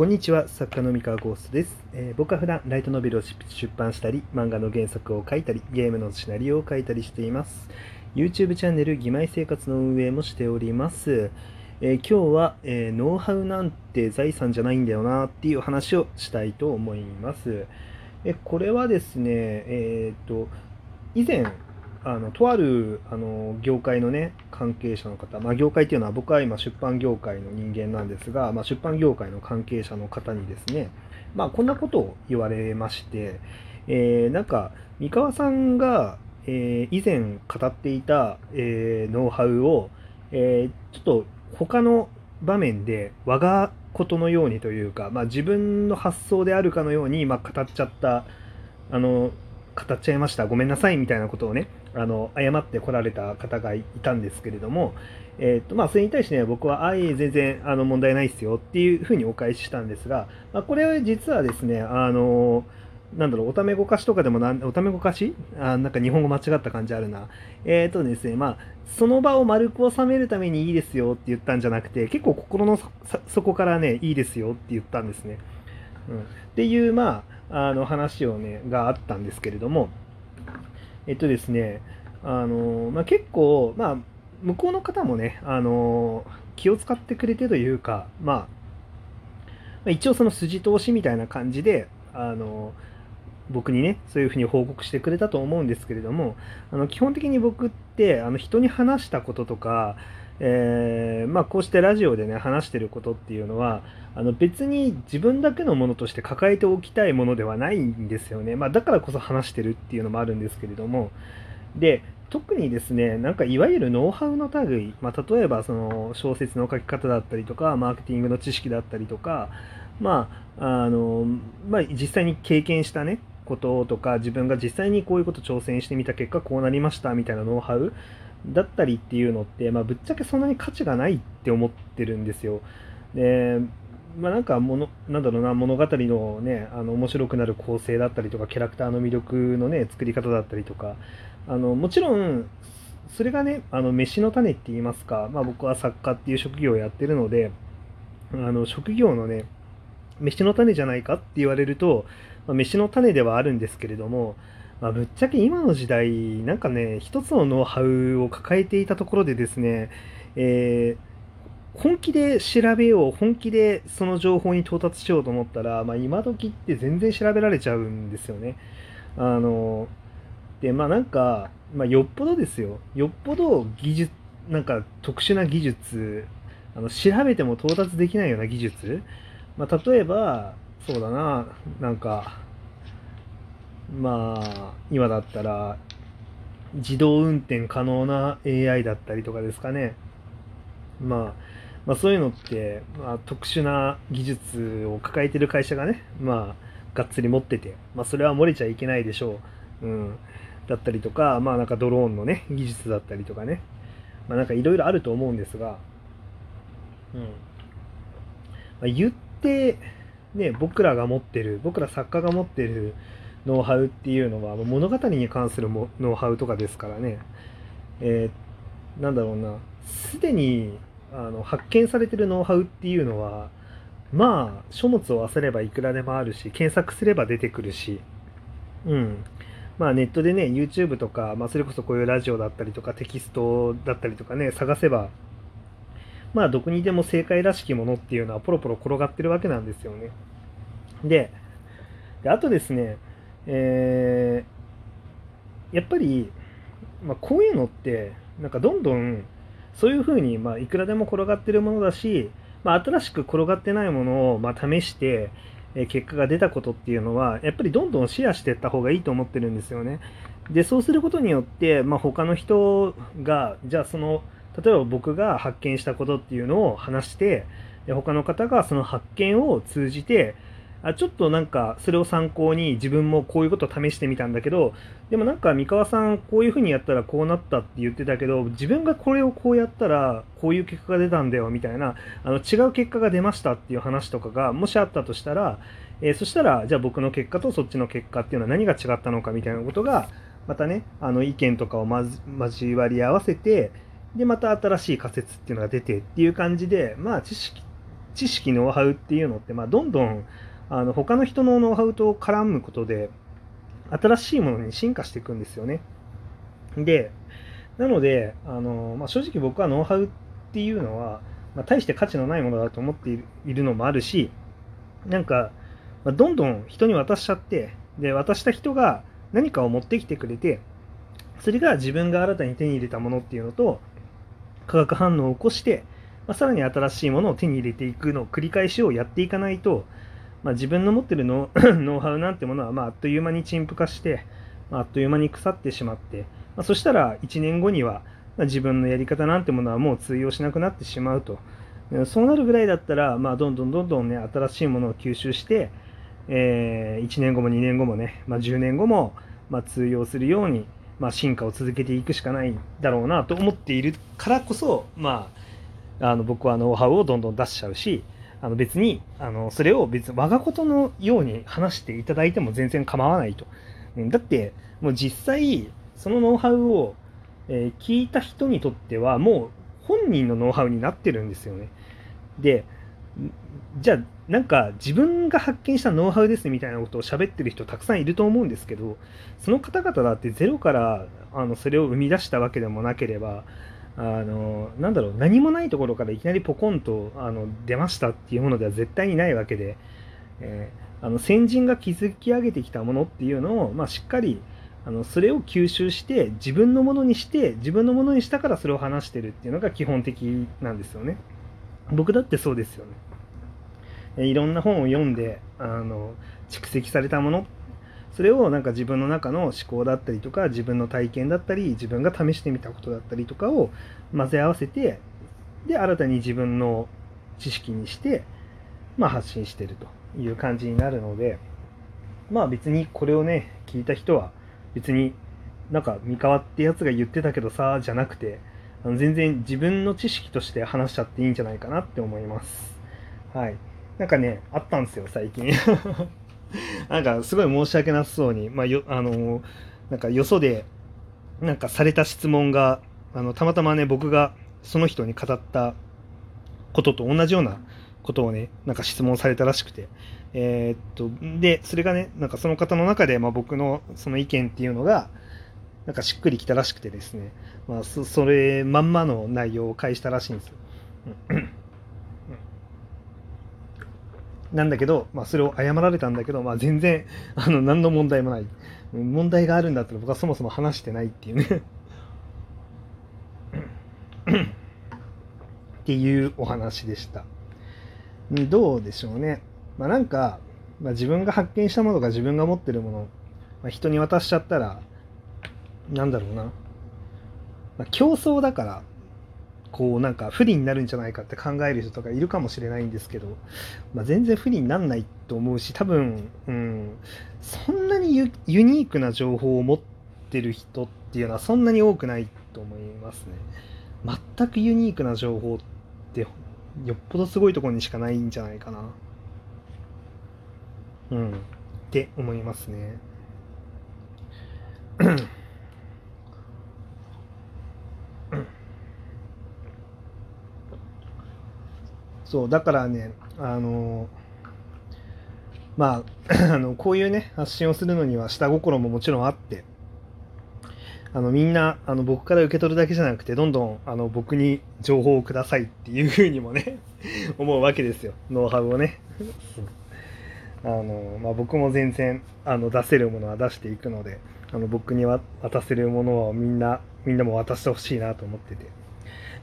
こんにちは作家の三河ゴーストです、えー僕は普段ライトノベルを出版したり漫画の原作を書いたりゲームのシナリオを書いたりしています。YouTube チャンネル「義妹生活」の運営もしております、えー今日は、えーノウハウなんて財産じゃないんだよなっていう話をしたいと思います。えこれはですねえっと以前あのとあるあの業界のね関係者の方、まあ、業界っていうのは僕は今出版業界の人間なんですが、まあ、出版業界の関係者の方にですね、まあ、こんなことを言われまして、えーなんか三河さんが、えー以前語っていた、えーノウハウを、えちょっと他の場面で我がことのようにというか、まあ、自分の発想であるかのように、ま、語っちゃったあの語っちゃいましたごめんなさいみたいなことをねあの謝ってこられた方がいたんですけれども、えーとまあ、それに対してね僕は「あい全然あの問題ないですよ」っていうふうにお返ししたんですが、まあ、これは実はですねあのなんだろうおためごかしとかでもなんおためごかし？あなんか日本語間違った感じあるな。えーっとですねまあその場を丸く収めるためにいいですよって言ったんじゃなくて結構心の底からねいいですよって言ったんですね、うん、っていうまああの話をねがあったんですけれどもえっとですねあの、まあ、結構まあ向こうの方もねあの気を使ってくれてというかまあ一応その筋通しみたいな感じであの僕にねそういうふうに報告してくれたと思うんですけれどもあの基本的に僕ってあの人に話したこととか、えーまあ、こうしてラジオでね話してることっていうのはあの別に自分だけのものとして抱えておきたいものではないんですよね、まあ、だからこそ話してるっていうのもあるんですけれども。で特にですねなんかいわゆるノウハウの類、まあ、例えばその小説の書き方だったりとかマーケティングの知識だったりとかまああのまあ、実際に経験したねこととか自分が実際にこういうこと挑戦してみた結果こうなりましたみたいなノウハウだったりっていうのって、まあ、ぶっちゃけそんなに価値がないって思ってるんですよ。でまあ、なんかものなんだろうな物語のねあの面白くなる構成だったりとかキャラクターの魅力のね作り方だったりとかあのもちろんそれがねあの飯の種って言いますか、まあ、僕は作家っていう職業をやってるのであの職業のね飯の種じゃないかって言われると、まあ、飯の種ではあるんですけれども、まあ、ぶっちゃけ今の時代なんかね一つのノウハウを抱えていたところでですね、えー本気で調べよう本気でその情報に到達しようと思ったら、まあ、今時って全然調べられちゃうんですよね。あのでまあなんか、まあ、よっぽどですよよっぽど技術なんか特殊な技術あの調べても到達できないような技術、まあ、例えばそうだななんかまあ今だったら自動運転可能な AI だったりとかですかね、まあ、まあそういうのって、まあ、特殊な技術を抱えてる会社がねまあがっつり持ってて、まあ、それは漏れちゃいけないでしょう、うん、だったりとかまあなんかドローンのね技術だったりとかね。まあなんかいろいろあると思うんですが、うん。まあ、言ってね僕らが持ってる僕ら作家が持ってるノウハウっていうのは物語に関するもノウハウとかですからね、えーなんだろうな。すでにあの発見されてるノウハウっていうのはまあ書物を漁ればいくらでもあるし検索すれば出てくるし。うん。まあネットでね YouTube とか、まあ、それこそこういうラジオだったりとかテキストだったりとかね探せばまあどこにでも正解らしきものっていうのはポロポロ転がってるわけなんですよね。であとですねえーやっぱり、まあ、こういうのってなんかどんどんそういうふうに、まあ、いくらでも転がってるものだし、まあ、新しく転がってないものを、ま、試して、え結果が出たことっていうのはやっぱりどんどんシェアしていった方がいいと思ってるんですよね。でそうすることによって、まあ、他の人がじゃあその例えば僕が発見したことっていうのを話して他の方がその発見を通じてあちょっとなんかそれを参考に自分もこういうことを試してみたんだけどでもなんか三河さんこういうふうにやったらこうなったって言ってたけど自分がこれをこうやったらこういう結果が出たんだよみたいなあの違う結果が出ましたっていう話とかがもしあったとしたら、えーそしたらじゃあ僕の結果とそっちの結果っていうのは何が違ったのかみたいなことがまたねあの意見とかを交わり合わせてでまた新しい仮説っていうのが出てっていう感じでまあ知識知識ノウハウっていうのって、まあ、どんどんあの他の人のノウハウと絡むことで新しいものに進化していくんですよね。でなのであの、まあ、正直僕はノウハウっていうのは、まあ、大して価値のないものだと思っているのもあるしなんか、まあ、どんどん人に渡しちゃってで渡した人が何かを持ってきてくれてそれが自分が新たに手に入れたものっていうのと化学反応を起こして、まあ、さらに新しいものを手に入れていくのを繰り返しをやっていかないと、まあ、自分の持ってる ノウハウなんてものは、まあ、あっという間に陳腐化して、まあ、あっという間に腐ってしまって、まあ、そしたら1年後には、まあ、自分のやり方なんてものはもう通用しなくなってしまうと。そうなるぐらいだったら、まあ、どんどんどんどんね、新しいものを吸収して、えー、1年後も2年後もね、まあ、10年後も、まあ、通用するように、まあ、進化を続けていくしかないだろうなと思っているからこそ、まあ、あの僕はノウハウをどんどん出しちゃうしあの別にあのそれを別に我がことのように話していただいても全然構わないと。だってもう実際そのノウハウを、え、聞いた人にとってはもう本人のノウハウになってるんですよね。でじゃあなんか自分が発見したノウハウですみたいなことを喋ってる人たくさんいると思うんですけどその方々だってゼロからあのそれを生み出したわけでもなければあのなんだろう何もないところからいきなりポコンとあの出ましたっていうものでは絶対にないわけで、えー、あの先人が築き上げてきたものっていうのを、まあ、しっかりあのそれを吸収して自分のものにして自分のものにしたからそれを話してるっていうのが基本的なんですよね。僕だってそうですよね。いろんな本を読んであの蓄積されたものそれをなんか自分の中の思考だったりとか自分の体験だったり自分が試してみたことだったりとかを混ぜ合わせてで新たに自分の知識にして、まあ、発信してるという感じになるのでまあ別にこれをね聞いた人は別になんか三河ってやつが言ってたけどさじゃなくてあの全然自分の知識として話しちゃっていいんじゃないかなって思います。はい。なんかね、あったんですよ、最近。なんか、すごい申し訳なさそうに、まあ、よ、あの、なんか、よそで、なんか、された質問が、あの、たまたまね、僕がその人に語ったことと同じようなことをね、なんか質問されたらしくて、えー、っと、で、それがね、なんかその方の中で、まあ、僕のその意見っていうのが、なんかしっくりきたらしくてですね、まあ、それまんまの内容を返したらしいんですよ。なんだけど、まあ、それを謝られたんだけど、まあ、全然あの何の問題もない。問題があるんだったら僕はそもそも話してないっていうね。っていうお話でした。どうでしょうね。まあなんか、まあ、自分が発見したものが自分が持ってるもの、まあ、人に渡しちゃったらなんだろうな、まあ、競争だからこうなんか不利になるんじゃないかって考える人とかいるかもしれないんですけど、まあ、全然不利になんないと思うし多分、うん、そんなにユニークな情報を持ってる人っていうのはそんなに多くないと思いますね。全くユニークな情報ってよっぽどすごいところにしかないんじゃないかな。うん。って思いますね。そう、だからね、あのまあ、あの、こういうね、発信をするのには下心ももちろんあって、あの、みんな、あの、僕から受け取るだけじゃなくて、どんどん、あの、僕に情報をくださいっていうふうにもね 思うわけですよ。ノウハウをね。あの、まあ、僕も全然、あの、出せるものは出していくので、あの、僕に渡せるものをみんな、みんなも渡してほしいなと思ってて。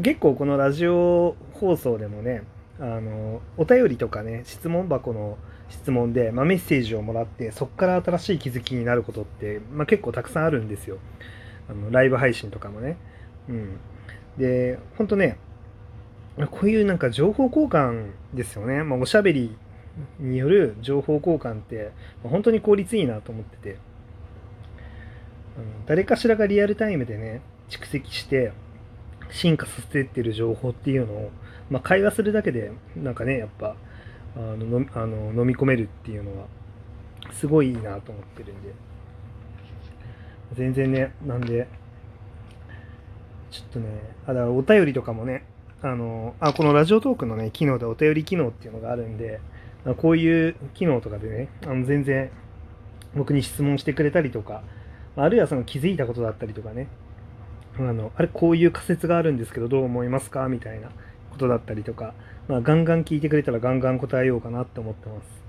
結構このラジオ放送でもね、あのお便りとかね質問箱の質問で、まあ、メッセージをもらってそこから新しい気づきになることって、まあ、結構たくさんあるんですよ。あのライブ配信とかもね。うん。で本当ねこういうなんか情報交換ですよね、まあ、おしゃべりによる情報交換って、ま、本当に効率いいなと思ってて、うん、誰かしらがリアルタイムでね蓄積して進化させてってる情報っていうのをまあ、会話するだけでなんかねやっぱあのあの飲み込めるっていうのはすごいいいなと思ってるんで。全然ねなんでちょっとねあだからお便りとかもねあの、あ、このラジオトークのね、機能でお便り機能っていうのがあるんで、こういう機能とかでね、あの全然僕に質問してくれたりとか、あるいはその気づいたことだったりとかね、あの、あれこういう仮説があるんですけどどう思いますか？みたいな。ことだったりとか、まあ、ガンガン聞いてくれたらガンガン答えようかなって思ってます。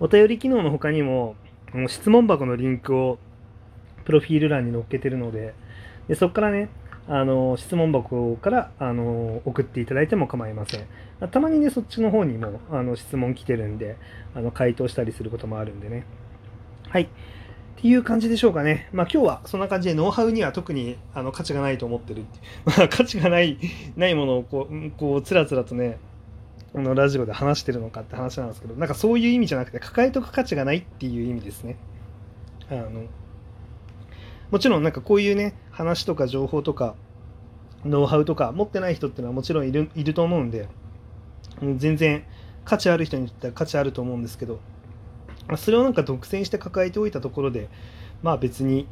お便り機能の他にも、あの質問箱のリンクをプロフィール欄に載っけてるので、でそこからね、あの質問箱からあの送っていただいても構いません。たまにね、そっちの方にもあの質問来てるんで、あの回答したりすることもあるんでね。はい。いう感じでしょうかね。まあ今日はそんな感じでノウハウには特にあの価値がないと思ってる。まあ価値がないないものをこう、こうつらつらとね、あのラジオで話してるのかって話なんですけど、なんかそういう意味じゃなくて、抱えとく価値がないっていう意味ですね。あのもちろんなんかこういうね、話とか情報とか、ノウハウとか持ってない人っていうのはもちろんいるいると思うんで、全然価値ある人にとっては価値あると思うんですけど、それをなんか独占して抱えておいたところで、まあ別に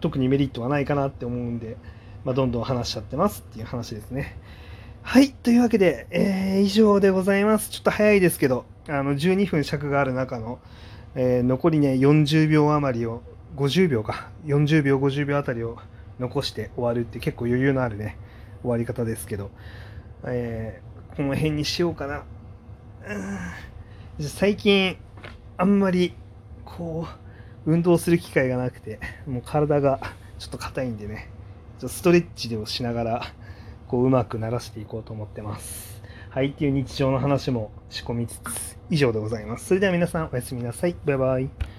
特にメリットはないかなって思うんで、まあ、どんどん話しちゃってますっていう話ですね。はい。というわけで、えー、以上でございます。ちょっと早いですけど、あの12分尺がある中の、えー、残りね、40秒余りを、50秒か、40秒、50秒あたりを残して終わるって結構余裕のあるね、終わり方ですけど、えー、この辺にしようかな。最近、あんまり、こう、運動する機会がなくて、もう体がちょっと硬いんでね、ちょストレッチでもしながら、こう、うまくならしていこうと思ってます。はい、っていう日常の話も仕込みつつ、以上でございます。それでは皆さんおやすみなさい。バイバイ。